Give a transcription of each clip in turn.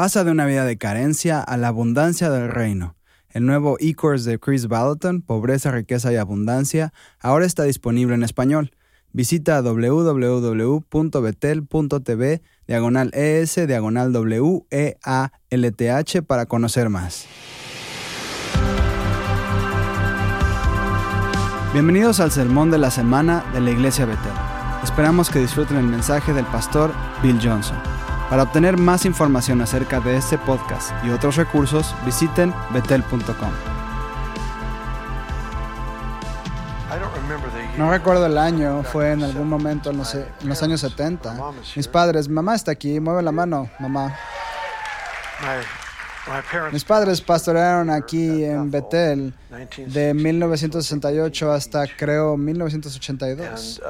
Pasa de una vida de carencia a la abundancia del reino. El nuevo e-course de Chris Ballaton, Pobreza, Riqueza y Abundancia, ahora está disponible en español. Visita www.betel.tv diagonal ES diagonal W-E-A-L-T-H para conocer más. Bienvenidos al sermón de la semana de la Iglesia Betel. Esperamos que disfruten el mensaje del pastor Bill Johnson. Para obtener más información acerca de este podcast y otros recursos, visiten betel.com. No recuerdo el año, fue en algún momento en los, años 70. Mis padres, mamá está aquí, mueve la mano, mamá. Mis padres pastorearon aquí en Betel de 1968 hasta creo 1982.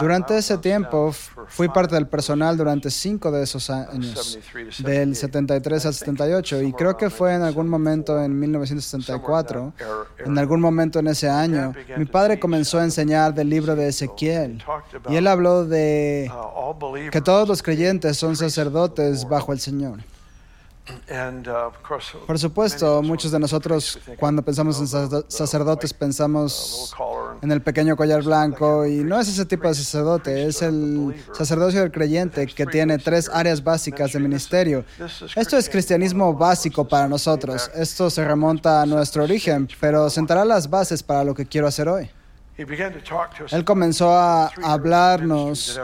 Durante ese tiempo fui parte del personal durante cinco de esos años, del 73 al 78, y creo que fue en algún momento en 1974, en algún momento en ese año, mi padre comenzó a enseñar del libro de Ezequiel, y él habló de que todos los creyentes son sacerdotes bajo el Señor. Uh, Por supuesto, muchos de nosotros cuando pensamos en sacerdotes pensamos en el pequeño collar blanco y no es ese tipo de sacerdote, es el sacerdocio del creyente que tiene tres áreas básicas de ministerio. Esto es cristianismo básico para nosotros, esto se remonta a nuestro origen, pero sentará las bases para lo que quiero hacer hoy. Él comenzó a hablarnos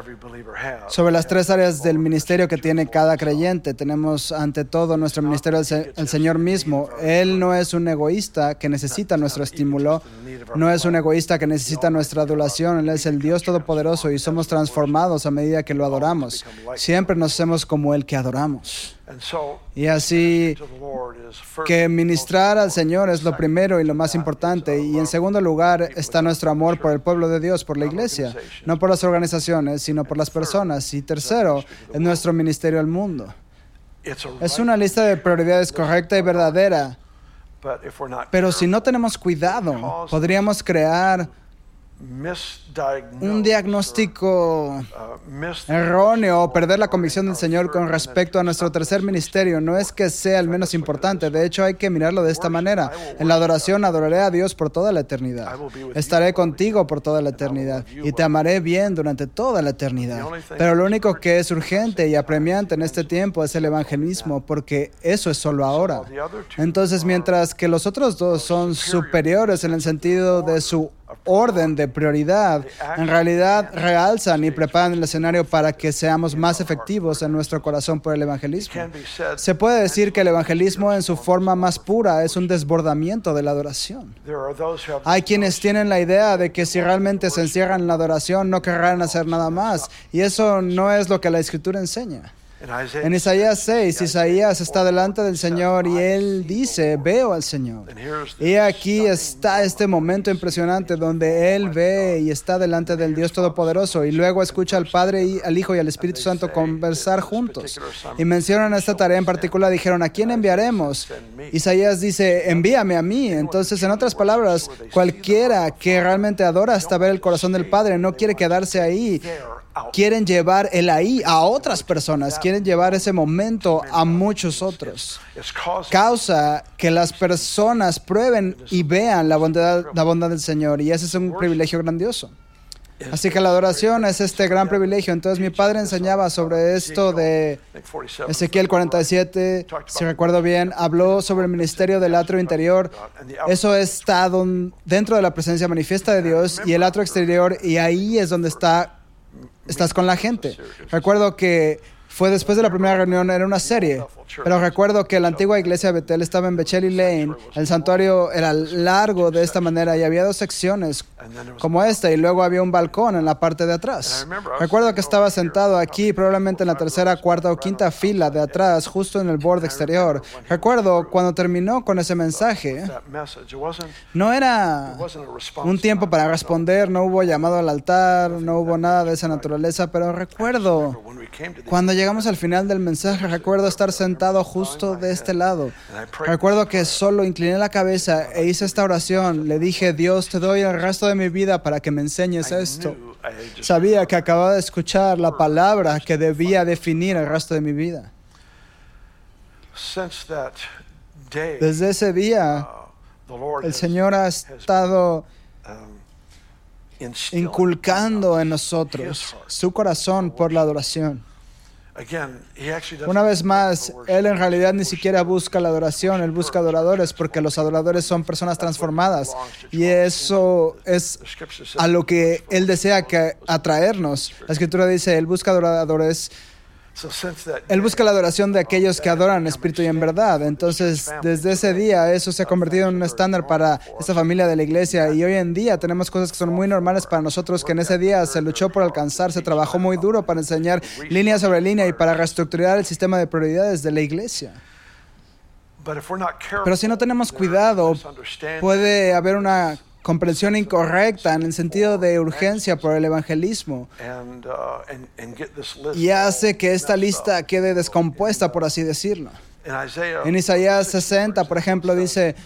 sobre las tres áreas del ministerio que tiene cada creyente. Tenemos ante todo nuestro ministerio el Señor mismo. Él no es un egoísta que necesita nuestro estímulo, no es un egoísta que necesita nuestra adulación. Él es el Dios Todopoderoso y somos transformados a medida que lo adoramos. Siempre nos hacemos como el que adoramos. Y así que ministrar al Señor es lo primero y lo más importante. Y en segundo lugar está nuestro amor por el pueblo de Dios, por la iglesia, no por las organizaciones, sino por las personas. Y tercero, es nuestro ministerio al mundo. Es una lista de prioridades correcta y verdadera. Pero si no tenemos cuidado, podríamos crear un diagnóstico uh, erróneo o perder la convicción del Señor con respecto a nuestro tercer ministerio no es que sea el menos importante, de hecho hay que mirarlo de esta manera. En la adoración adoraré a Dios por toda la eternidad. Estaré contigo por toda la eternidad y te amaré bien durante toda la eternidad. Pero lo único que es urgente y apremiante en este tiempo es el evangelismo, porque eso es solo ahora. Entonces, mientras que los otros dos son superiores en el sentido de su orden de prioridad, en realidad realzan y preparan el escenario para que seamos más efectivos en nuestro corazón por el evangelismo. Se puede decir que el evangelismo en su forma más pura es un desbordamiento de la adoración. Hay quienes tienen la idea de que si realmente se encierran en la adoración no querrán hacer nada más, y eso no es lo que la escritura enseña. En Isaías 6, Isaías está delante del Señor y él dice, veo al Señor. Y aquí está este momento impresionante donde él ve y está delante del Dios Todopoderoso y luego escucha al Padre, y al Hijo y al Espíritu Santo conversar juntos. Y mencionan esta tarea en particular, dijeron, ¿a quién enviaremos? Isaías dice, envíame a mí. Entonces, en otras palabras, cualquiera que realmente adora hasta ver el corazón del Padre no quiere quedarse ahí quieren llevar el ahí a otras personas, quieren llevar ese momento a muchos otros. Causa que las personas prueben y vean la bondad, la bondad del Señor y ese es un privilegio grandioso. Así que la adoración es este gran privilegio. Entonces mi padre enseñaba sobre esto de Ezequiel 47, si recuerdo bien, habló sobre el ministerio del atrio interior. Eso está dentro de la presencia manifiesta de Dios y el atrio exterior y ahí es donde está estás con la gente. Recuerdo que fue después de la primera reunión, era una serie. Pero recuerdo que la antigua iglesia de Betel estaba en Bechelli Lane. El santuario era largo de esta manera y había dos secciones como esta y luego había un balcón en la parte de atrás. Recuerdo que estaba sentado aquí, probablemente en la tercera, cuarta o quinta fila de atrás, justo en el borde exterior. Recuerdo cuando terminó con ese mensaje, no era un tiempo para responder, no hubo llamado al altar, no hubo nada de esa naturaleza, pero recuerdo cuando llegamos al final del mensaje, recuerdo estar sentado justo de este lado. Recuerdo que solo incliné la cabeza e hice esta oración. Le dije, Dios, te doy el resto de mi vida para que me enseñes esto. Sabía que acababa de escuchar la palabra que debía definir el resto de mi vida. Desde ese día, el Señor ha estado um, inculcando en nosotros su corazón por la adoración. Una vez más, Él en realidad ni siquiera busca la adoración, Él busca adoradores porque los adoradores son personas transformadas. y eso es a lo que Él desea que atraernos. La escritura dice, Él busca adoradores él busca la adoración de aquellos que adoran en espíritu y en verdad. Entonces, desde ese día, eso se ha convertido en un estándar para esta familia de la iglesia. Y hoy en día tenemos cosas que son muy normales para nosotros, que en ese día se luchó por alcanzar, se trabajó muy duro para enseñar línea sobre línea y para reestructurar el sistema de prioridades de la iglesia. Pero si no tenemos cuidado, puede haber una comprensión incorrecta en el sentido de urgencia por el evangelismo uh, y hace que esta lista quede descompuesta, por así decirlo. En Isaías 60, por ejemplo, dice,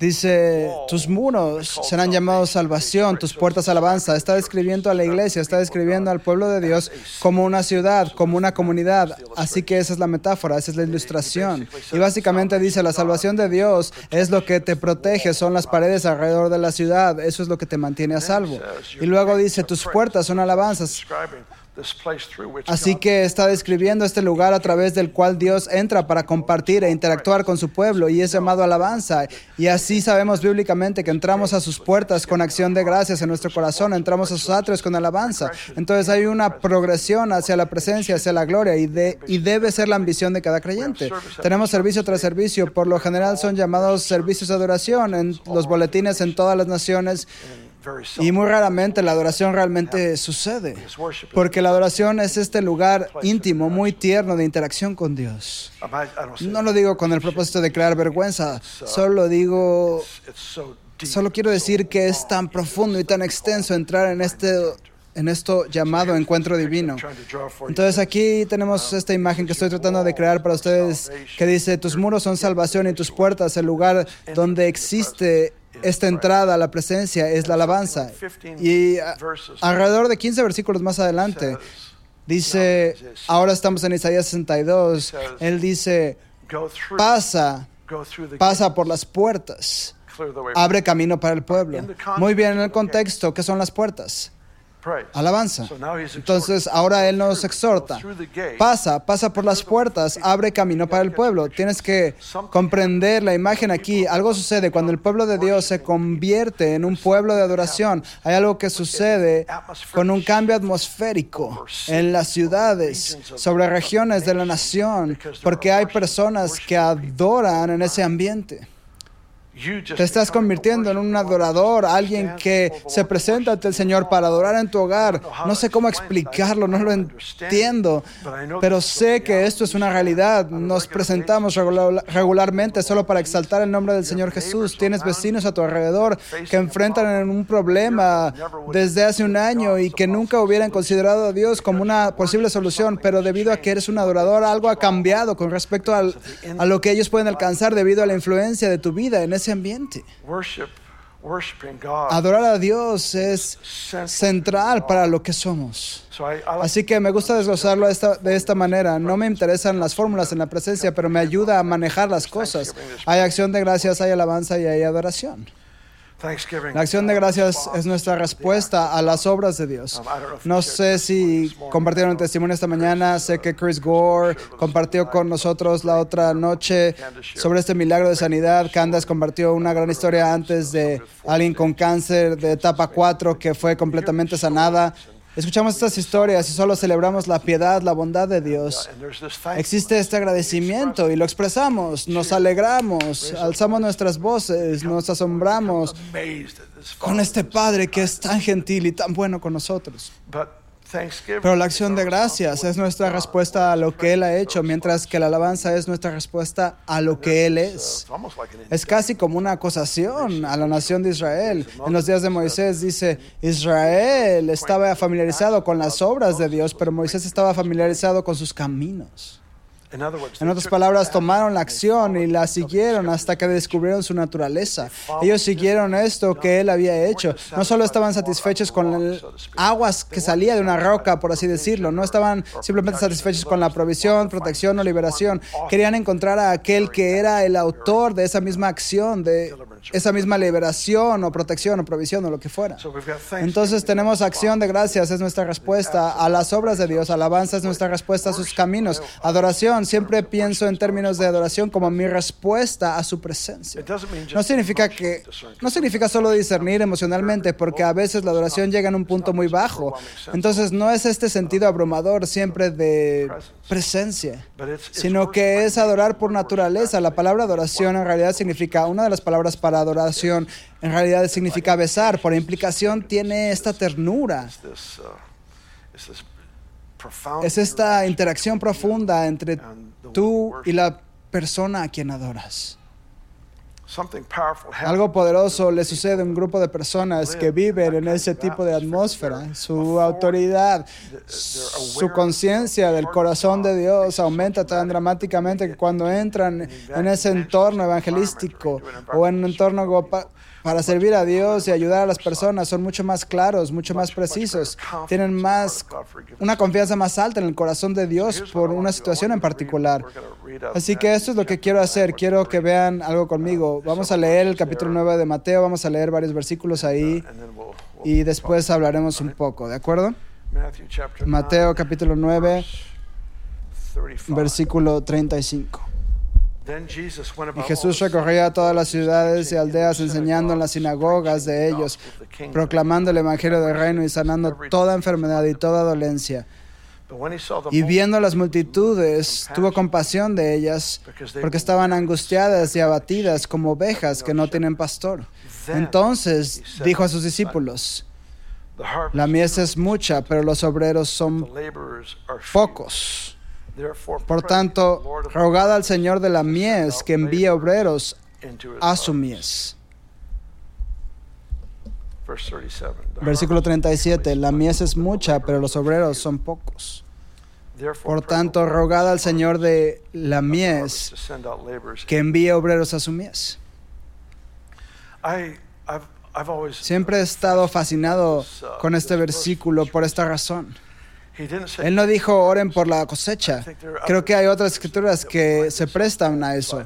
Dice, tus muros serán llamados salvación, tus puertas alabanza. Está describiendo a la iglesia, está describiendo al pueblo de Dios como una ciudad, como una comunidad. Así que esa es la metáfora, esa es la ilustración. Y básicamente dice, la salvación de Dios es lo que te protege, son las paredes alrededor de la ciudad, eso es lo que te mantiene a salvo. Y luego dice, tus puertas son alabanzas. Así que está describiendo este lugar a través del cual Dios entra para compartir e interactuar con su pueblo y es llamado alabanza. Y así sabemos bíblicamente que entramos a sus puertas con acción de gracias en nuestro corazón, entramos a sus atrios con alabanza. Entonces hay una progresión hacia la presencia, hacia la gloria y, de, y debe ser la ambición de cada creyente. Tenemos servicio tras servicio, por lo general son llamados servicios de adoración en los boletines en todas las naciones. Y muy raramente la adoración realmente sucede, porque la adoración es este lugar íntimo, muy tierno de interacción con Dios. No lo digo con el propósito de crear vergüenza, solo digo, solo quiero decir que es tan profundo y tan extenso entrar en este en esto llamado encuentro divino. Entonces aquí tenemos esta imagen que estoy tratando de crear para ustedes que dice, tus muros son salvación y tus puertas el lugar donde existe esta entrada a la presencia es la alabanza. Y alrededor de 15 versículos más adelante, dice, ahora estamos en Isaías 62, él dice, pasa, pasa por las puertas, abre camino para el pueblo. Muy bien en el contexto, ¿qué son las puertas? Alabanza. Entonces ahora Él nos exhorta, pasa, pasa por las puertas, abre camino para el pueblo. Tienes que comprender la imagen aquí. Algo sucede cuando el pueblo de Dios se convierte en un pueblo de adoración. Hay algo que sucede con un cambio atmosférico en las ciudades, sobre regiones de la nación, porque hay personas que adoran en ese ambiente. Te estás convirtiendo en un adorador, alguien que se presenta ante el Señor para adorar en tu hogar. No sé cómo explicarlo, no lo entiendo, pero sé que esto es una realidad. Nos presentamos regularmente solo para exaltar el nombre del Señor Jesús. Tienes vecinos a tu alrededor que enfrentan un problema desde hace un año y que nunca hubieran considerado a Dios como una posible solución, pero debido a que eres un adorador, algo ha cambiado con respecto a lo que ellos pueden alcanzar debido a la influencia de tu vida en ese ambiente. Adorar a Dios es central para lo que somos. Así que me gusta desglosarlo de esta manera. No me interesan las fórmulas en la presencia, pero me ayuda a manejar las cosas. Hay acción de gracias, hay alabanza y hay adoración. La acción de gracias es nuestra respuesta a las obras de Dios. Um, no sé si compartieron un testimonio esta mañana. Sé que Chris Gore compartió con nosotros la otra noche sobre este milagro de sanidad. Candace compartió una gran historia antes de alguien con cáncer de etapa 4 que fue completamente sanada. Escuchamos estas historias y solo celebramos la piedad, la bondad de Dios. Existe este agradecimiento y lo expresamos, nos alegramos, alzamos nuestras voces, nos asombramos con este Padre que es tan gentil y tan bueno con nosotros. Pero la acción de gracias es nuestra respuesta a lo que Él ha hecho, mientras que la alabanza es nuestra respuesta a lo que Él es. Es casi como una acusación a la nación de Israel. En los días de Moisés dice, Israel estaba familiarizado con las obras de Dios, pero Moisés estaba familiarizado con sus caminos. En otras palabras, tomaron la acción y la siguieron hasta que descubrieron su naturaleza. Ellos siguieron esto que él había hecho. No solo estaban satisfechos con el aguas que salía de una roca, por así decirlo. No estaban simplemente satisfechos con la provisión, protección o liberación. Querían encontrar a aquel que era el autor de esa misma acción, de esa misma liberación o protección o provisión o lo que fuera. Entonces tenemos acción de gracias, es nuestra respuesta a las obras de Dios, alabanza es nuestra respuesta a sus caminos, adoración, siempre pienso en términos de adoración como mi respuesta a su presencia. No significa que no significa solo discernir emocionalmente, porque a veces la adoración llega en un punto muy bajo. Entonces no es este sentido abrumador siempre de presencia, sino que es adorar por naturaleza. La palabra adoración en realidad significa, una de las palabras para adoración en realidad significa besar, por implicación tiene esta ternura. Es esta interacción profunda entre tú y la persona a quien adoras. Algo poderoso le sucede a un grupo de personas que viven en ese tipo de atmósfera. Su autoridad, su conciencia del corazón de Dios aumenta tan dramáticamente que cuando entran en ese entorno evangelístico o en un entorno para servir a Dios y ayudar a las personas son mucho más claros, mucho más precisos. Tienen más una confianza más alta en el corazón de Dios por una situación en particular. Así que esto es lo que quiero hacer. Quiero que vean algo conmigo. Vamos a leer el capítulo 9 de Mateo, vamos a leer varios versículos ahí y después hablaremos un poco, ¿de acuerdo? Mateo capítulo 9, versículo 35. Y Jesús recorría todas las ciudades y aldeas enseñando en las sinagogas de ellos, proclamando el Evangelio del Reino y sanando toda enfermedad y toda dolencia. Y viendo las multitudes, tuvo compasión de ellas, porque estaban angustiadas y abatidas como ovejas que no tienen pastor. Entonces dijo a sus discípulos, la mies es mucha, pero los obreros son pocos. Por tanto, rogad al Señor de la mies que envíe obreros a su mies. Versículo 37. La mies es mucha, pero los obreros son pocos. Por tanto, rogad al Señor de la mies que envíe obreros a su mies. Siempre he estado fascinado con este versículo por esta razón. Él no dijo oren por la cosecha. Creo que hay otras escrituras que se prestan a eso.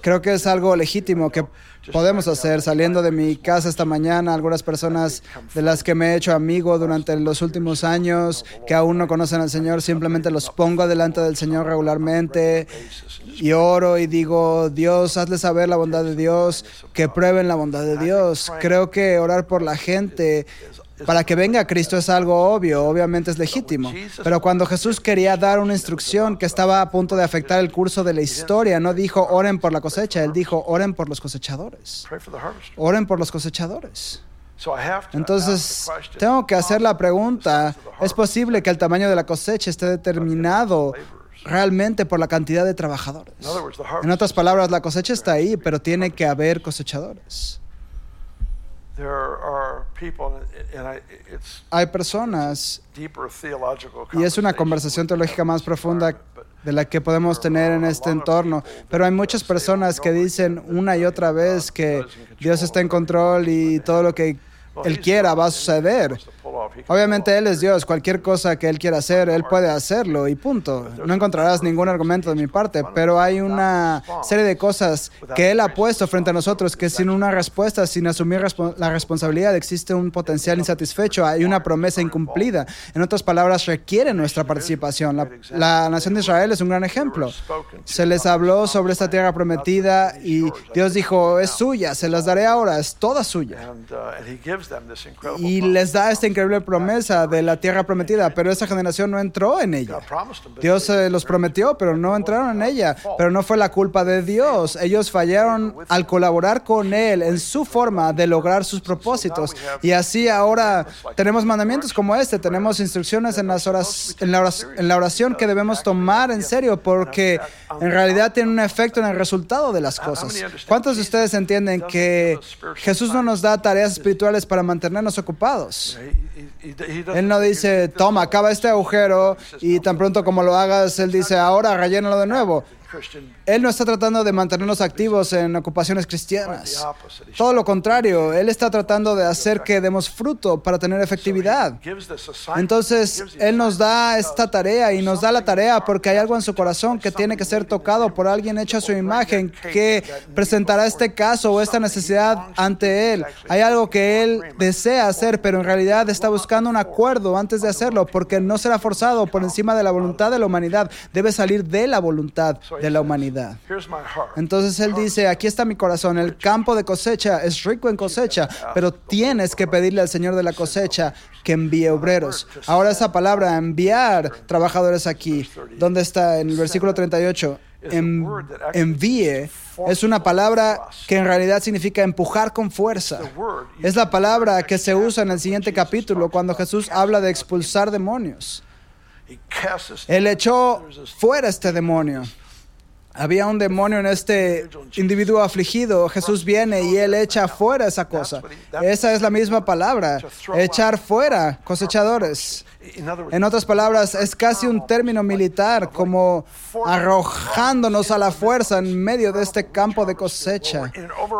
Creo que es algo legítimo que podemos hacer. Saliendo de mi casa esta mañana, algunas personas de las que me he hecho amigo durante los últimos años, que aún no conocen al Señor, simplemente los pongo delante del Señor regularmente y oro y digo, Dios, hazle saber la bondad de Dios, que prueben la bondad de Dios. Creo que orar por la gente para que venga Cristo es algo obvio, obviamente es legítimo. Pero cuando Jesús quería dar una instrucción que estaba a punto de afectar el curso de la historia, no dijo oren por la cosecha, él dijo oren por los cosechadores. Oren por los cosechadores. Entonces, tengo que hacer la pregunta, ¿es posible que el tamaño de la cosecha esté determinado realmente por la cantidad de trabajadores? En otras palabras, la cosecha está ahí, pero tiene que haber cosechadores. Hay personas, y es una conversación teológica más profunda de la que podemos tener en este entorno, pero hay muchas personas que dicen una y otra vez que Dios está en control y todo lo que Él quiera va a suceder. Obviamente Él es Dios, cualquier cosa que Él quiera hacer, Él puede hacerlo y punto. No encontrarás ningún argumento de mi parte, pero hay una serie de cosas que Él ha puesto frente a nosotros que sin una respuesta, sin asumir respo la responsabilidad, existe un potencial insatisfecho, hay una promesa incumplida. En otras palabras, requiere nuestra participación. La, la nación de Israel es un gran ejemplo. Se les habló sobre esta tierra prometida y Dios dijo, es suya, se las daré ahora, es toda suya. Y les da esta increíble promesa de la tierra prometida, pero esa generación no entró en ella. Dios se los prometió, pero no entraron en ella. Pero no fue la culpa de Dios. Ellos fallaron al colaborar con Él en su forma de lograr sus propósitos. Y así ahora tenemos mandamientos como este, tenemos instrucciones en, las horas, en, la oración, en la oración que debemos tomar en serio porque en realidad tiene un efecto en el resultado de las cosas. ¿Cuántos de ustedes entienden que Jesús no nos da tareas espirituales para mantenernos ocupados? Él no dice, toma, acaba este agujero y tan pronto como lo hagas, Él dice, ahora rellénalo de nuevo. Él no está tratando de mantenernos activos en ocupaciones cristianas. Todo lo contrario, Él está tratando de hacer que demos fruto para tener efectividad. Entonces, Él nos da esta tarea y nos da la tarea porque hay algo en su corazón que tiene que ser tocado por alguien hecho a su imagen que presentará este caso o esta necesidad ante Él. Hay algo que Él desea hacer, pero en realidad está buscando un acuerdo antes de hacerlo porque no será forzado por encima de la voluntad de la humanidad. Debe salir de la voluntad de la humanidad. Entonces él dice, aquí está mi corazón, el campo de cosecha es rico en cosecha, pero tienes que pedirle al Señor de la cosecha que envíe obreros. Ahora esa palabra, enviar trabajadores aquí, ¿dónde está? En el versículo 38. envíe es una palabra que en realidad significa empujar con fuerza. Es la palabra que se usa en el siguiente capítulo cuando Jesús habla de expulsar demonios. Él echó fuera este demonio. Había un demonio en este individuo afligido. Jesús viene y él echa fuera esa cosa. Esa es la misma palabra, echar fuera cosechadores. En otras palabras, es casi un término militar, como arrojándonos a la fuerza en medio de este campo de cosecha,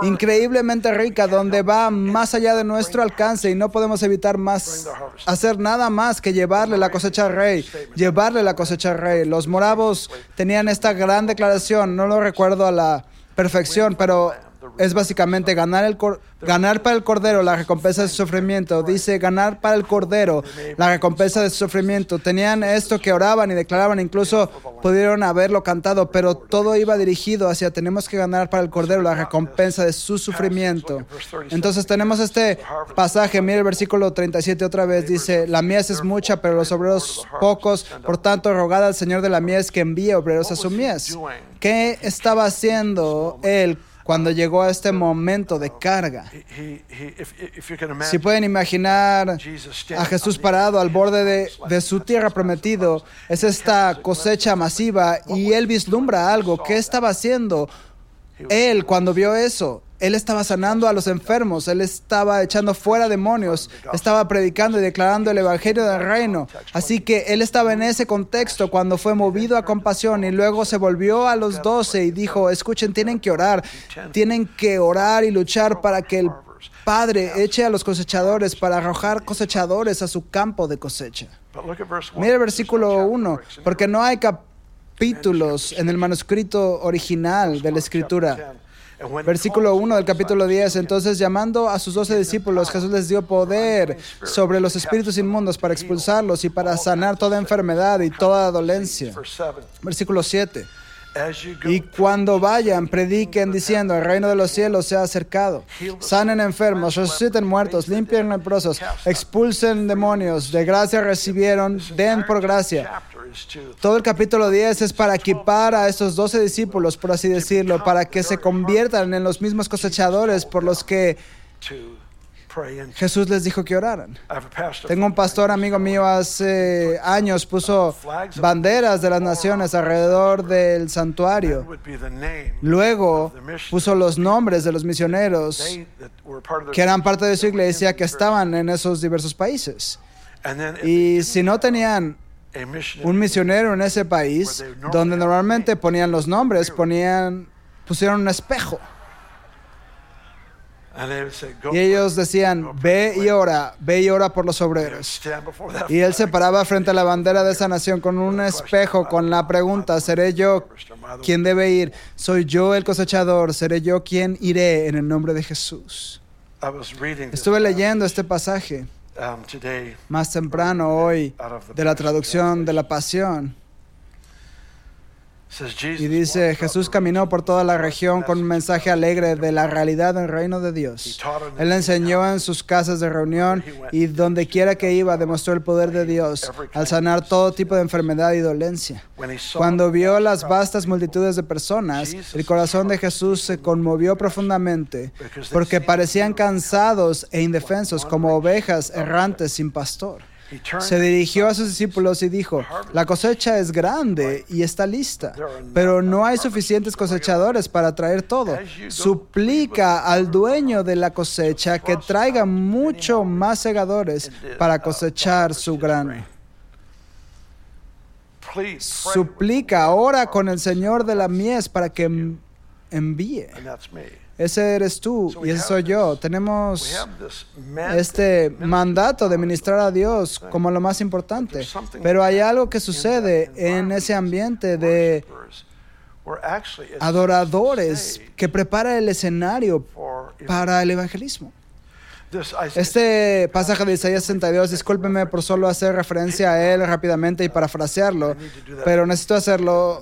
increíblemente rica, donde va más allá de nuestro alcance y no podemos evitar más, hacer nada más que llevarle la cosecha al rey, llevarle la cosecha al rey. Los moravos tenían esta gran declaración, no lo recuerdo a la perfección, pero es básicamente ganar, el ganar para el Cordero la recompensa de su sufrimiento. Dice ganar para el Cordero la recompensa de su sufrimiento. Tenían esto que oraban y declaraban, incluso pudieron haberlo cantado, pero todo iba dirigido hacia tenemos que ganar para el Cordero la recompensa de su sufrimiento. Entonces tenemos este pasaje, mira el versículo 37 otra vez, dice, la mies es mucha, pero los obreros pocos, por tanto rogad al Señor de la mies que envíe obreros a su mies. ¿Qué estaba haciendo él? Cuando llegó a este momento de carga. Si pueden imaginar a Jesús parado al borde de, de, su tierra prometido, es esta cosecha masiva y él vislumbra algo. ¿Qué estaba haciendo él cuando vio eso? Él estaba sanando a los enfermos, él estaba echando fuera demonios, estaba predicando y declarando el evangelio del reino. Así que él estaba en ese contexto cuando fue movido a compasión y luego se volvió a los doce y dijo, escuchen, tienen que orar, tienen que orar y luchar para que el Padre eche a los cosechadores para arrojar cosechadores a su campo de cosecha. Mira el versículo 1, porque no hay capítulos en el manuscrito original de la escritura. Versículo 1 del capítulo 10. Entonces, llamando a sus doce discípulos, Jesús les dio poder sobre los espíritus inmundos para expulsarlos y para sanar toda enfermedad y toda dolencia. Versículo 7. Y cuando vayan, prediquen diciendo, el reino de los cielos se ha acercado. Sanen enfermos, resuciten muertos, limpien leprosos, expulsen demonios, de gracia recibieron, den por gracia. Todo el capítulo 10 es para equipar a esos 12 discípulos, por así decirlo, para que se conviertan en los mismos cosechadores por los que Jesús les dijo que oraran. Tengo un pastor amigo mío hace años puso banderas de las naciones alrededor del santuario. Luego puso los nombres de los misioneros que eran parte de su iglesia que estaban en esos diversos países. Y si no tenían un misionero en ese país, donde normalmente ponían los nombres, ponían, pusieron un espejo. Y ellos decían, ve y ora, ve y ora por los obreros. Y él se paraba frente a la bandera de esa nación con un espejo, con la pregunta, ¿seré yo quien debe ir? ¿Soy yo el cosechador? ¿Seré yo quien iré en el nombre de Jesús? Estuve leyendo este pasaje Um, más temprano hoy de la traducción de la pasión. Y dice, Jesús caminó por toda la región con un mensaje alegre de la realidad del reino de Dios. Él enseñó en sus casas de reunión y donde quiera que iba demostró el poder de Dios al sanar todo tipo de enfermedad y dolencia. Cuando vio las vastas multitudes de personas, el corazón de Jesús se conmovió profundamente porque parecían cansados e indefensos como ovejas errantes sin pastor. Se dirigió a sus discípulos y dijo, la cosecha es grande y está lista, pero no hay suficientes cosechadores para traer todo. Suplica al dueño de la cosecha que traiga mucho más segadores para cosechar su grano. Suplica ahora con el Señor de la mies para que envíe. Ese eres tú y ese soy yo. Tenemos este mandato de ministrar a Dios como lo más importante. Pero hay algo que sucede en ese ambiente de adoradores que prepara el escenario para el evangelismo. Este pasaje de Isaías 62, discúlpeme por solo hacer referencia a él rápidamente y parafrasearlo, pero necesito hacerlo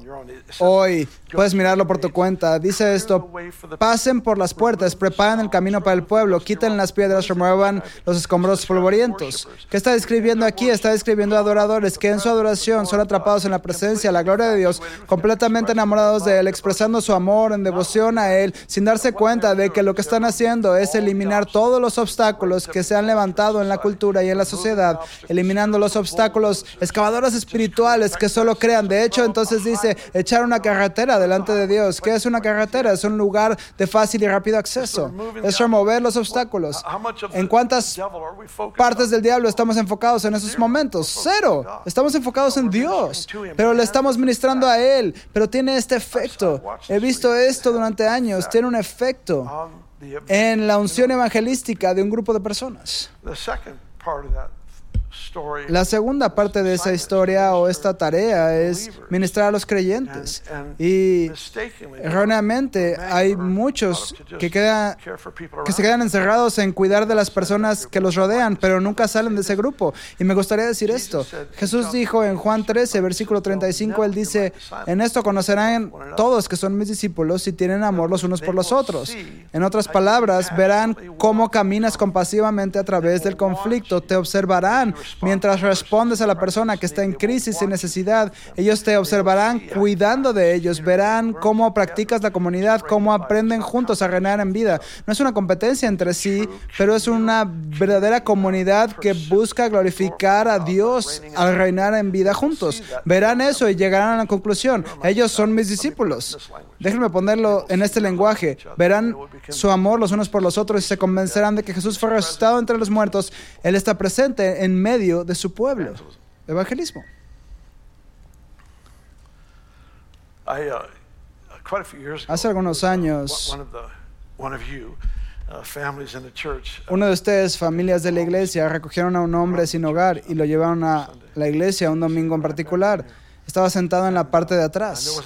hoy. Puedes mirarlo por tu cuenta. Dice esto, pasen por las puertas, preparen el camino para el pueblo, quiten las piedras, remuevan los escombros polvorientos. ¿Qué está describiendo aquí? Está describiendo adoradores que en su adoración son atrapados en la presencia, la gloria de Dios, completamente enamorados de Él, expresando su amor en devoción a Él, sin darse cuenta de que lo que están haciendo es eliminar todos los obstáculos que se han levantado en la cultura y en la sociedad, eliminando los obstáculos, excavadores espirituales que solo crean. De hecho, entonces dice, echar una carretera delante de Dios. ¿Qué es una carretera? Es un lugar de fácil y rápido acceso. Es remover los obstáculos. ¿En cuántas partes del diablo estamos enfocados en esos momentos? Cero. Estamos enfocados en Dios, pero le estamos ministrando a Él. Pero tiene este efecto. He visto esto durante años. Tiene un efecto en la unción evangelística de un grupo de personas. La segunda parte de esa historia o esta tarea es ministrar a los creyentes. Y erróneamente hay muchos que, quedan, que se quedan encerrados en cuidar de las personas que los rodean, pero nunca salen de ese grupo. Y me gustaría decir esto. Jesús dijo en Juan 13, versículo 35, él dice, en esto conocerán todos que son mis discípulos si tienen amor los unos por los otros. En otras palabras, verán cómo caminas compasivamente a través del conflicto, te observarán Mientras respondes a la persona que está en crisis y necesidad, ellos te observarán cuidando de ellos, verán cómo practicas la comunidad, cómo aprenden juntos a reinar en vida. No es una competencia entre sí, pero es una verdadera comunidad que busca glorificar a Dios al reinar en vida juntos. Verán eso y llegarán a la conclusión. Ellos son mis discípulos. Déjenme ponerlo en este lenguaje. Verán su amor los unos por los otros y se convencerán de que Jesús fue resucitado entre los muertos. Él está presente en medio de su pueblo. Evangelismo. Hace algunos años, uno de ustedes, familias de la iglesia, recogieron a un hombre sin hogar y lo llevaron a la iglesia un domingo en particular. Estaba sentado en la parte de atrás.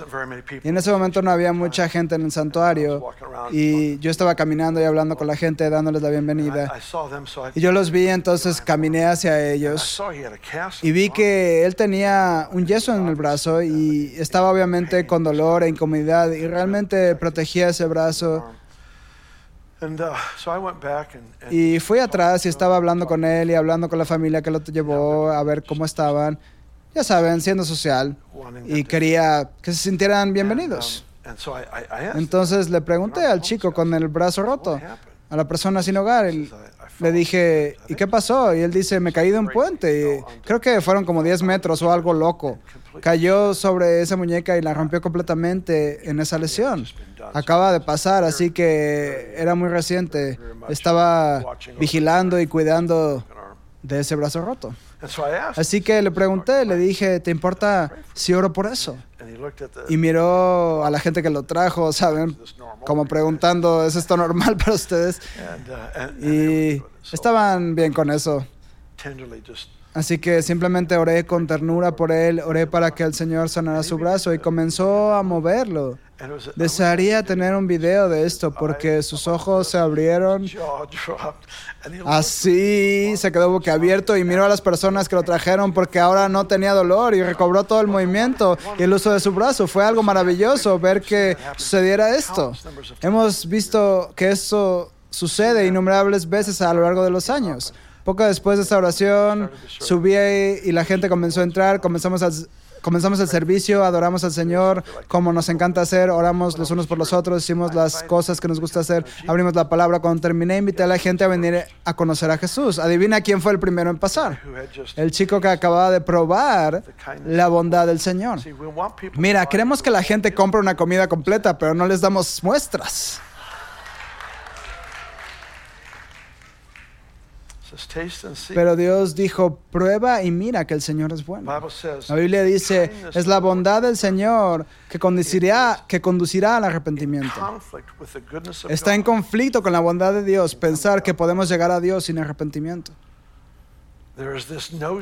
Y en ese momento no había mucha gente en el santuario. Y yo estaba caminando y hablando con la gente, dándoles la bienvenida. Y yo los vi, entonces caminé hacia ellos. Y vi que él tenía un yeso en el brazo y estaba obviamente con dolor e incomodidad. Y realmente protegía ese brazo. Y fui atrás y estaba hablando con él y hablando con la familia que lo llevó a ver cómo estaban ya saben, siendo social y quería que se sintieran bienvenidos. Entonces le pregunté al chico con el brazo roto, a la persona sin hogar, le dije, ¿y qué pasó? Y él dice, me caí de un puente. Y creo que fueron como 10 metros o algo loco. Cayó sobre esa muñeca y la rompió completamente en esa lesión. Acaba de pasar, así que era muy reciente. Estaba vigilando y cuidando de ese brazo roto. Así que le pregunté, le dije, ¿te importa si oro por eso? Y miró a la gente que lo trajo, ¿saben? Como preguntando, ¿es esto normal para ustedes? Uh, y estaban bien con eso. Así que simplemente oré con ternura por él, oré para que el Señor sanara su brazo y comenzó a moverlo. Desearía tener un video de esto porque sus ojos se abrieron así, se quedó boquiabierto y miró a las personas que lo trajeron porque ahora no tenía dolor y recobró todo el movimiento y el uso de su brazo. Fue algo maravilloso ver que sucediera esto. Hemos visto que eso sucede innumerables veces a lo largo de los años. Poco después de esta oración, subí y la gente comenzó a entrar, comenzamos a comenzamos el servicio, adoramos al Señor, como nos encanta hacer, oramos los unos por los otros, hicimos las cosas que nos gusta hacer, abrimos la palabra. Cuando terminé, invité a la gente a venir a conocer a Jesús. Adivina quién fue el primero en pasar. El chico que acababa de probar la bondad del Señor. Mira, queremos que la gente compre una comida completa, pero no les damos muestras. Pero Dios dijo, prueba y mira que el Señor es bueno. La Biblia dice, es la bondad del Señor que conducirá, que conducirá al arrepentimiento. Está en conflicto con la bondad de Dios pensar que podemos llegar a Dios sin arrepentimiento.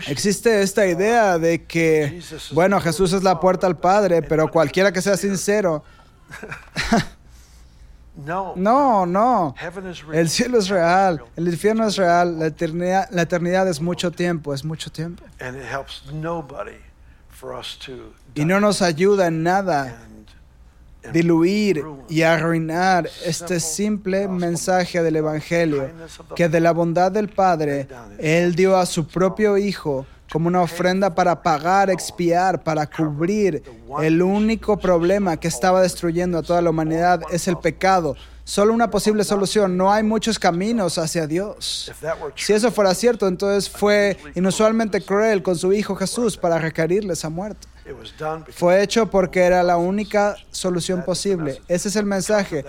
Existe esta idea de que, bueno, Jesús es la puerta al Padre, pero cualquiera que sea sincero, no, no. El cielo es real, el infierno es real, la eternidad, la eternidad es mucho tiempo, es mucho tiempo. Y no nos ayuda en nada diluir y arruinar este simple mensaje del Evangelio, que de la bondad del Padre, Él dio a su propio Hijo como una ofrenda para pagar, expiar, para cubrir. El único problema que estaba destruyendo a toda la humanidad es el pecado. Solo una posible solución. No hay muchos caminos hacia Dios. Si eso fuera cierto, entonces fue inusualmente cruel con su Hijo Jesús para requerirle esa muerte. Fue hecho porque era la única solución posible. Ese es el mensaje.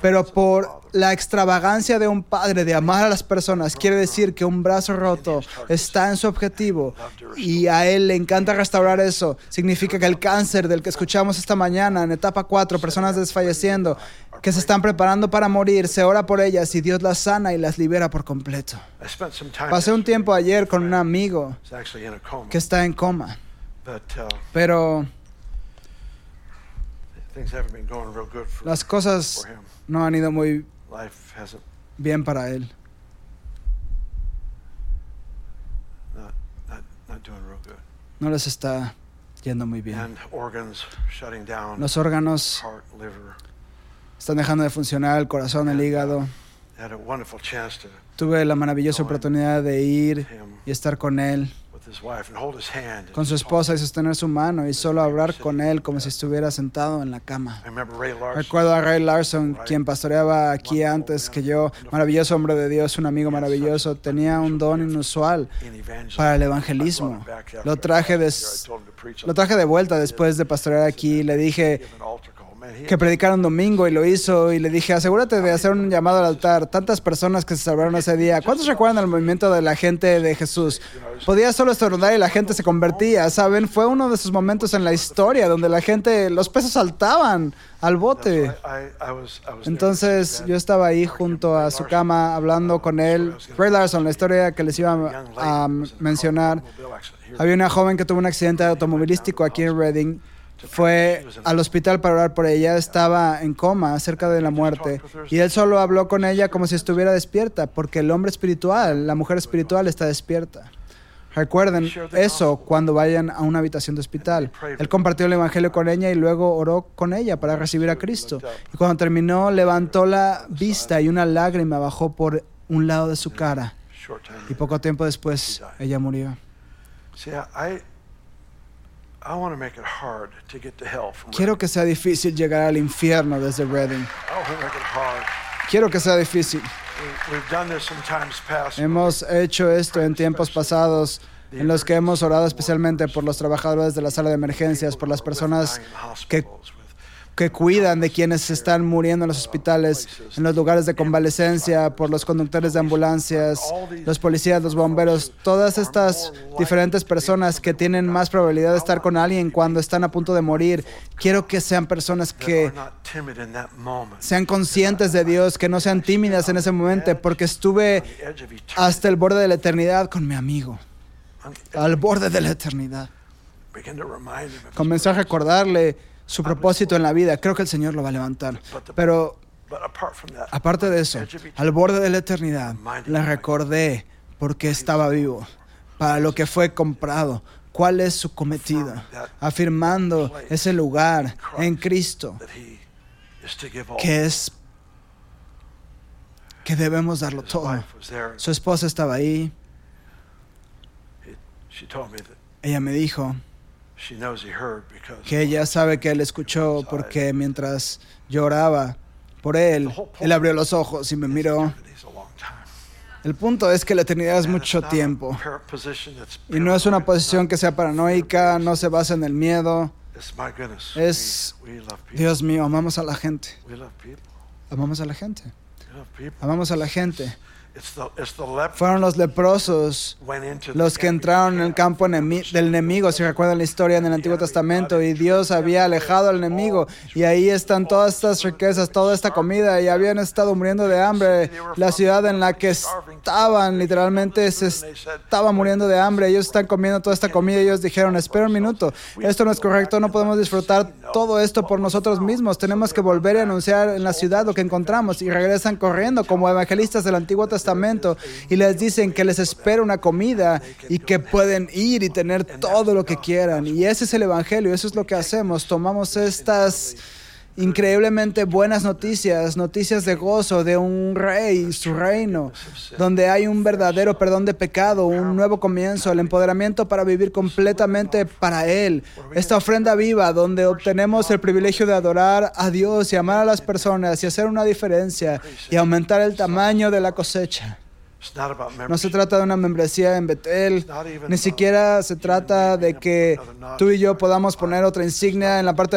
Pero por la extravagancia de un padre de amar a las personas, quiere decir que un brazo roto está en su objetivo y a él le encanta restaurar eso. Significa que el cáncer del que escuchamos esta mañana en etapa 4, personas desfalleciendo, que se están preparando para morir, se ora por ellas y Dios las sana y las libera por completo. Pasé un tiempo ayer con un amigo que está en coma. Uh, Pero las cosas no han ido muy bien para él. No les está yendo muy bien. Los órganos están dejando de funcionar, el corazón, el hígado. Tuve la maravillosa oportunidad de ir y estar con él con su esposa y sostener su mano y solo hablar con él como si estuviera sentado en la cama. Recuerdo a Ray Larson, quien pastoreaba aquí antes que yo, maravilloso hombre de Dios, un amigo maravilloso, tenía un don inusual para el evangelismo. Lo traje de, lo traje de vuelta después de pastorear aquí. Le dije, que predicaron domingo y lo hizo y le dije, asegúrate de hacer un llamado al altar. Tantas personas que se salvaron ese día. ¿Cuántos recuerdan el movimiento de la gente de Jesús? Podía solo estornudar y la gente se convertía, ¿saben? Fue uno de esos momentos en la historia donde la gente, los peces saltaban al bote. Entonces yo estaba ahí junto a su cama hablando con él. Ray Larson, la historia que les iba a mencionar. Había una joven que tuvo un accidente automovilístico aquí en Reading fue al hospital para orar por ella, estaba en coma, cerca de la muerte, y él solo habló con ella como si estuviera despierta, porque el hombre espiritual, la mujer espiritual está despierta. Recuerden eso cuando vayan a una habitación de hospital. Él compartió el Evangelio con ella y luego oró con ella para recibir a Cristo. Y cuando terminó, levantó la vista y una lágrima bajó por un lado de su cara. Y poco tiempo después, ella murió. Quiero que sea difícil llegar al infierno desde Reading. Quiero que sea difícil. Hemos hecho esto en tiempos pasados en los que hemos orado especialmente por los trabajadores de la sala de emergencias, por las personas que que cuidan de quienes están muriendo en los hospitales, en los lugares de convalecencia, por los conductores de ambulancias, los policías, los bomberos, todas estas diferentes personas que tienen más probabilidad de estar con alguien cuando están a punto de morir. Quiero que sean personas que sean conscientes de Dios, que no sean tímidas en ese momento, porque estuve hasta el borde de la eternidad con mi amigo, al borde de la eternidad. Comencé a recordarle su propósito en la vida. Creo que el Señor lo va a levantar. Pero aparte de eso, al borde de la eternidad, le recordé por qué estaba vivo, para lo que fue comprado, cuál es su cometido, afirmando ese lugar en Cristo, que es que debemos darlo todo. Su esposa estaba ahí. Ella me dijo, she knows he heard because que ella sabe que él escuchó porque mientras lloraba por él, él abrió los ojos y me miró. El punto es que la eternidad es mucho tiempo. Y no es una posición que sea paranoica, no se basa en el miedo. Es-. Dios mío, amamos a la gente. Amamos a la gente. Amamos a la gente. Fueron los leprosos los que entraron en el camp. campo del enemigo, si recuerdan la historia en el Antiguo Testamento, y Dios había alejado al enemigo, y ahí están todas estas riquezas, toda esta comida, y habían estado muriendo de hambre. La ciudad en la que estaban, literalmente, se estaba muriendo de hambre. Ellos están comiendo toda esta comida, y ellos dijeron, espera un minuto, esto no es correcto, no podemos disfrutar todo esto por nosotros mismos, tenemos que volver a anunciar en la ciudad lo que encontramos, y regresan corriendo como evangelistas del Antiguo Testamento, y les dicen que les espera una comida y que pueden ir y tener todo lo que quieran. Y ese es el Evangelio, eso es lo que hacemos. Tomamos estas increíblemente buenas noticias, noticias de gozo de un rey su reino, donde hay un verdadero perdón de pecado, un nuevo comienzo, el empoderamiento para vivir completamente para Él. Esta ofrenda viva donde obtenemos el privilegio de adorar a Dios y amar a las personas y hacer una diferencia y aumentar el tamaño de la cosecha. No se trata de una membresía en Betel, ni siquiera se trata de que tú y yo podamos poner otra insignia en la parte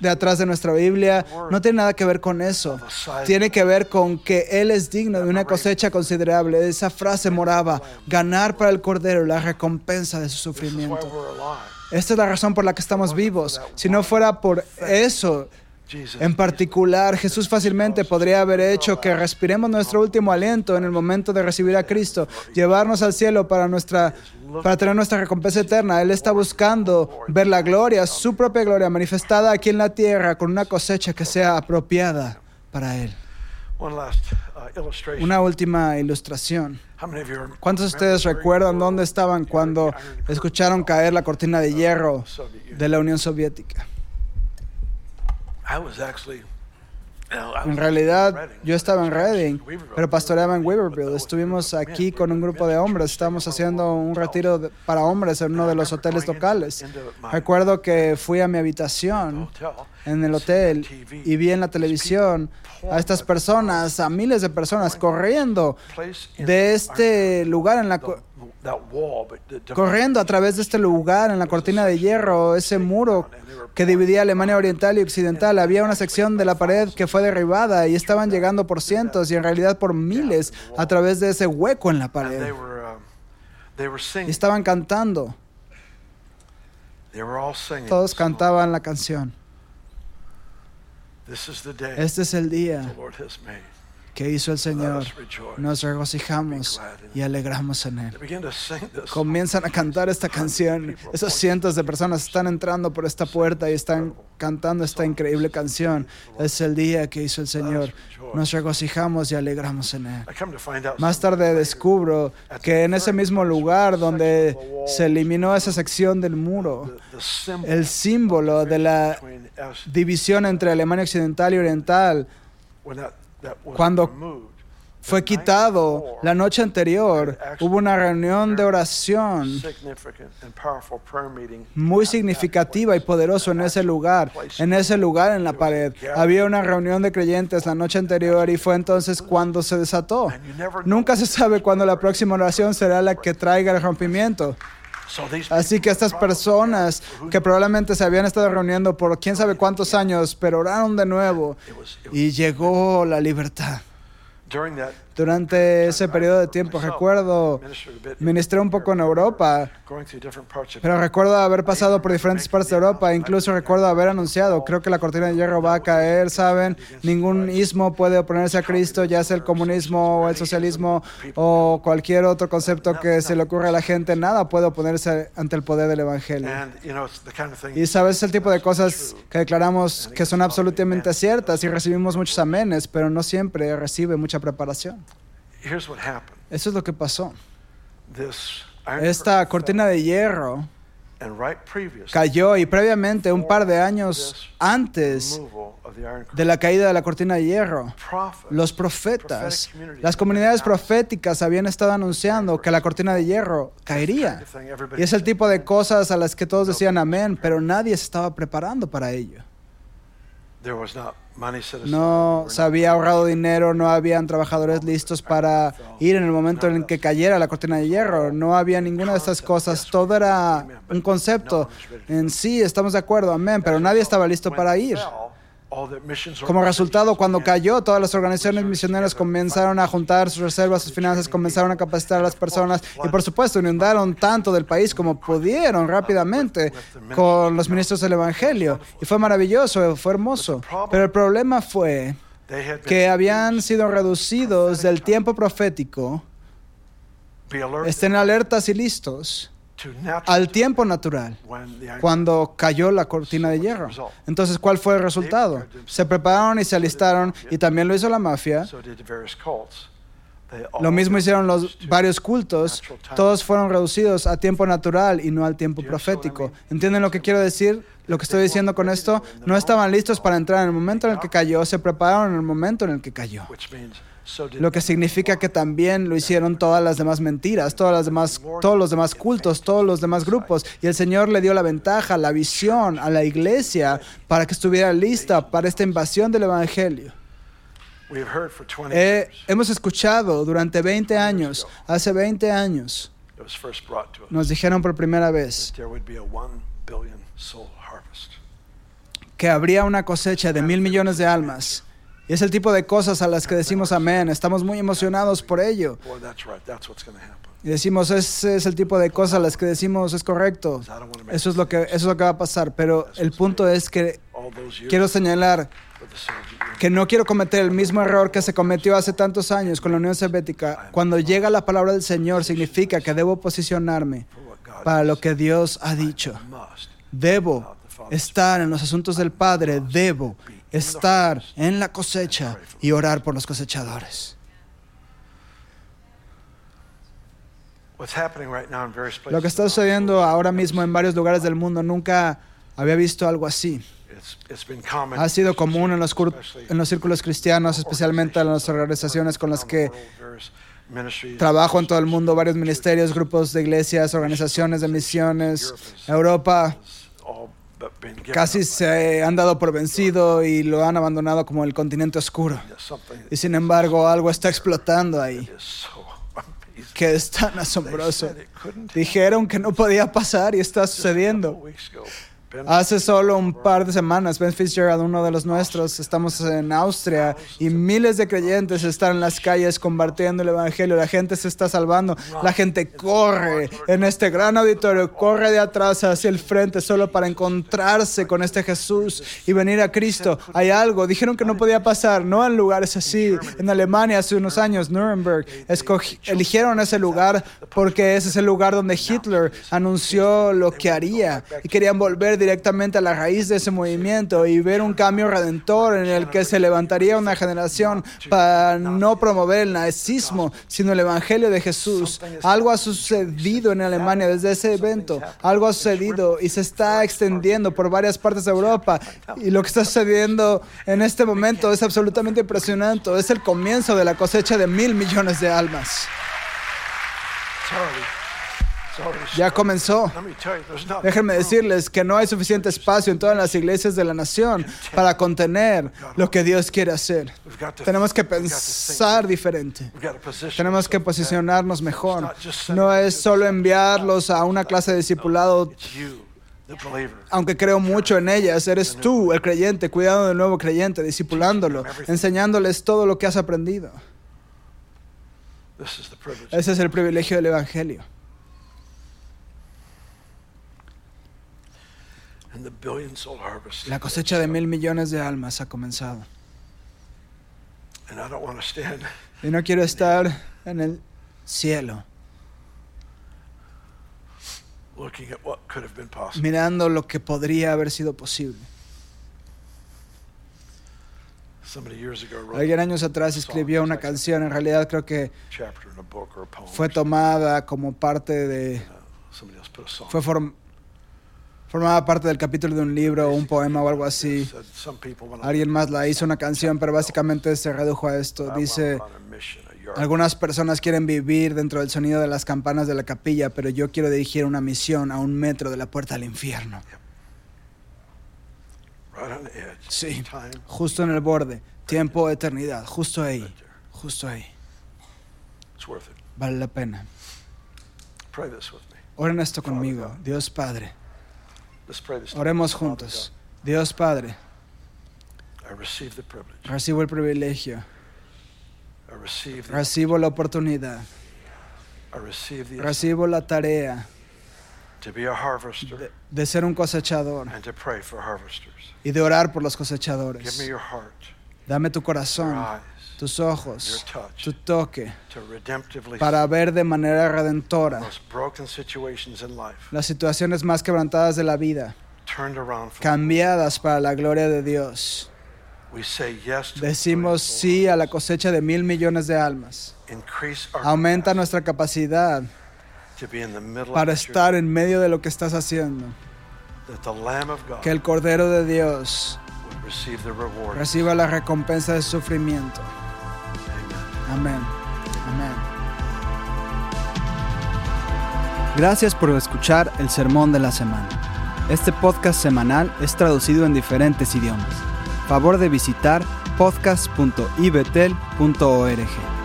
de atrás de nuestra Biblia. No tiene nada que ver con eso. Tiene que ver con que Él es digno de una cosecha considerable. Esa frase moraba, ganar para el Cordero la recompensa de su sufrimiento. Esta es la razón por la que estamos vivos. Si no fuera por eso. En particular, Jesús fácilmente podría haber hecho que respiremos nuestro último aliento en el momento de recibir a Cristo, llevarnos al cielo para nuestra para tener nuestra recompensa eterna. Él está buscando ver la gloria, su propia gloria manifestada aquí en la tierra con una cosecha que sea apropiada para él. Uh. Una última ilustración. ¿Cuántos de ustedes recuerdan dónde estaban cuando escucharon caer la cortina de hierro Soviet Union? de la Unión Soviética? En was realidad, yo estaba en Reading, pero pastoreaba en Weaverville. Estuvimos aquí con un grupo de hombres. Estábamos haciendo un retiro para hombres en uno de los hoteles locales. Recuerdo que fui a mi habitación en el hotel y vi en la televisión a estas personas, a miles de personas corriendo de este lugar en la corriendo a través de este lugar en la cortina de hierro, ese muro que dividía Alemania Oriental y Occidental. Había una sección de la pared que fue derribada y estaban llegando por cientos y en realidad por miles a través de ese hueco en la pared. Y estaban cantando, todos cantaban la canción. Este es el día que hizo el Señor. Nos regocijamos y alegramos en Él. Comienzan a cantar esta canción. Esos cientos de personas están entrando por esta puerta y están cantando esta increíble canción. Es el día que hizo el Señor. Nos regocijamos y alegramos en Él. Más tarde descubro que en ese mismo lugar donde se eliminó esa sección del muro, el símbolo de la división entre Alemania Occidental y Oriental cuando fue quitado la noche anterior, hubo una reunión de oración muy significativa y poderosa en ese lugar, en ese lugar en la pared. Había una reunión de creyentes la noche anterior y fue entonces cuando se desató. Nunca se sabe cuándo la próxima oración será la que traiga el rompimiento. Así que estas personas que probablemente se habían estado reuniendo por quién sabe cuántos años, pero oraron de nuevo y llegó la libertad. Durante ese periodo de tiempo, recuerdo, ministré un poco en Europa, pero recuerdo haber pasado por diferentes partes de Europa, incluso recuerdo haber anunciado, creo que la cortina de hierro va a caer, ¿saben? Ningún ismo puede oponerse a Cristo, ya sea el comunismo o el socialismo o cualquier otro concepto que se le ocurra a la gente, nada puede oponerse ante el poder del Evangelio. Y sabes, es el tipo de cosas que declaramos que son absolutamente ciertas y recibimos muchos amenes, pero no siempre recibe mucha preparación. Eso es lo que pasó. Esta cortina de hierro cayó y previamente, un par de años antes de la caída de la cortina de hierro. Los profetas, las comunidades proféticas habían estado anunciando que la cortina de hierro caería. Y es el tipo de cosas a las que todos decían amén, pero nadie se estaba preparando para ello. No se había ahorrado dinero, no habían trabajadores listos para ir en el momento en que cayera la cortina de hierro, no había ninguna de estas cosas, todo era un concepto. En sí, estamos de acuerdo, amén, pero nadie estaba listo para ir. Como resultado, cuando cayó, todas las organizaciones misioneras comenzaron a juntar sus reservas, sus finanzas, comenzaron a capacitar a las personas y, por supuesto, inundaron tanto del país como pudieron rápidamente con los ministros del Evangelio. Y fue maravilloso, fue hermoso. Pero el problema fue que habían sido reducidos del tiempo profético. Estén alertas y listos al tiempo natural, cuando cayó la cortina de hierro. Entonces, ¿cuál fue el resultado? Se prepararon y se alistaron, y también lo hizo la mafia. Lo mismo hicieron los varios cultos. Todos fueron reducidos a tiempo natural y no al tiempo profético. ¿Entienden lo que quiero decir? Lo que estoy diciendo con esto, no estaban listos para entrar en el momento en el que cayó, se prepararon en el momento en el que cayó lo que significa que también lo hicieron todas las demás mentiras, todas las demás, todos los demás cultos, todos los demás grupos. Y el Señor le dio la ventaja, la visión a la iglesia para que estuviera lista para esta invasión del Evangelio. Eh, hemos escuchado durante 20 años, hace 20 años, nos dijeron por primera vez que habría una cosecha de mil millones de almas y es el tipo de cosas a las que decimos amén. Estamos muy emocionados por ello. Y decimos, ese es el tipo de cosas a las que decimos, es correcto. Eso es lo que, eso es lo que va a pasar. Pero el punto es que quiero señalar que no quiero cometer el mismo error que se cometió hace tantos años con la Unión Soviética. Cuando llega la palabra del Señor, significa que debo posicionarme para lo que Dios ha dicho. Debo estar en los asuntos del Padre, debo estar en la cosecha y orar por los cosechadores. Lo que está sucediendo ahora mismo en varios lugares del mundo nunca había visto algo así. Ha sido común en los, en los círculos cristianos, especialmente en las organizaciones con las que trabajo en todo el mundo, varios ministerios, grupos de iglesias, organizaciones de misiones, Europa, casi se han dado por vencido y lo han abandonado como el continente oscuro. Y sin embargo, algo está explotando ahí, que es tan asombroso. Dijeron que no podía pasar y está sucediendo. Hace solo un par de semanas, Ben Fitzgerald, uno de los nuestros, estamos en Austria y miles de creyentes están en las calles compartiendo el Evangelio. La gente se está salvando. La gente corre en este gran auditorio, corre de atrás hacia el frente solo para encontrarse con este Jesús y venir a Cristo. Hay algo. Dijeron que no podía pasar, no en lugares así. En Alemania hace unos años, Nuremberg, eligieron ese lugar porque ese es el lugar donde Hitler anunció lo que haría y querían volver directamente a la raíz de ese movimiento y ver un cambio redentor en el que se levantaría una generación para no promover el nazismo, sino el Evangelio de Jesús. Algo ha sucedido en Alemania desde ese evento, algo ha sucedido y se está extendiendo por varias partes de Europa. Y lo que está sucediendo en este momento es absolutamente impresionante. Es el comienzo de la cosecha de mil millones de almas. Ya comenzó. Déjenme decirles que no hay suficiente espacio en todas las iglesias de la nación para contener lo que Dios quiere hacer. Tenemos que pensar diferente. Tenemos que posicionarnos mejor. No es solo enviarlos a una clase de discipulado aunque creo mucho en ellas, eres tú, el creyente, cuidando del nuevo creyente, discipulándolo, enseñándoles todo lo que has aprendido. Ese es el privilegio del Evangelio. La cosecha de mil millones de almas ha comenzado. Y no quiero estar en el cielo mirando lo que podría haber sido posible. Alguien años atrás escribió una canción, en realidad creo que fue tomada como parte de... Fue Formaba parte del capítulo de un libro, un poema o algo así. Alguien más la hizo una canción, pero básicamente se redujo a esto. Dice, algunas personas quieren vivir dentro del sonido de las campanas de la capilla, pero yo quiero dirigir una misión a un metro de la puerta al infierno. Sí, justo en el borde. Tiempo, eternidad, justo ahí, justo ahí. Vale la pena. Oren esto conmigo. Dios Padre. Oremos juntos. Dios Padre, recibo el privilegio, recibo la oportunidad, recibo la tarea de, de ser un cosechador y de orar por los cosechadores. Dame tu your corazón, tus ojos, tu toque, para ver de manera redentora las situaciones más quebrantadas de la vida, cambiadas para la gloria de Dios. Decimos sí a la cosecha de mil millones de almas. Aumenta nuestra capacidad para estar en medio de lo que estás haciendo. Que el Cordero de Dios reciba la recompensa de su sufrimiento. Amén. Amén. Gracias por escuchar el Sermón de la Semana. Este podcast semanal es traducido en diferentes idiomas. Favor de visitar podcast.ibetel.org.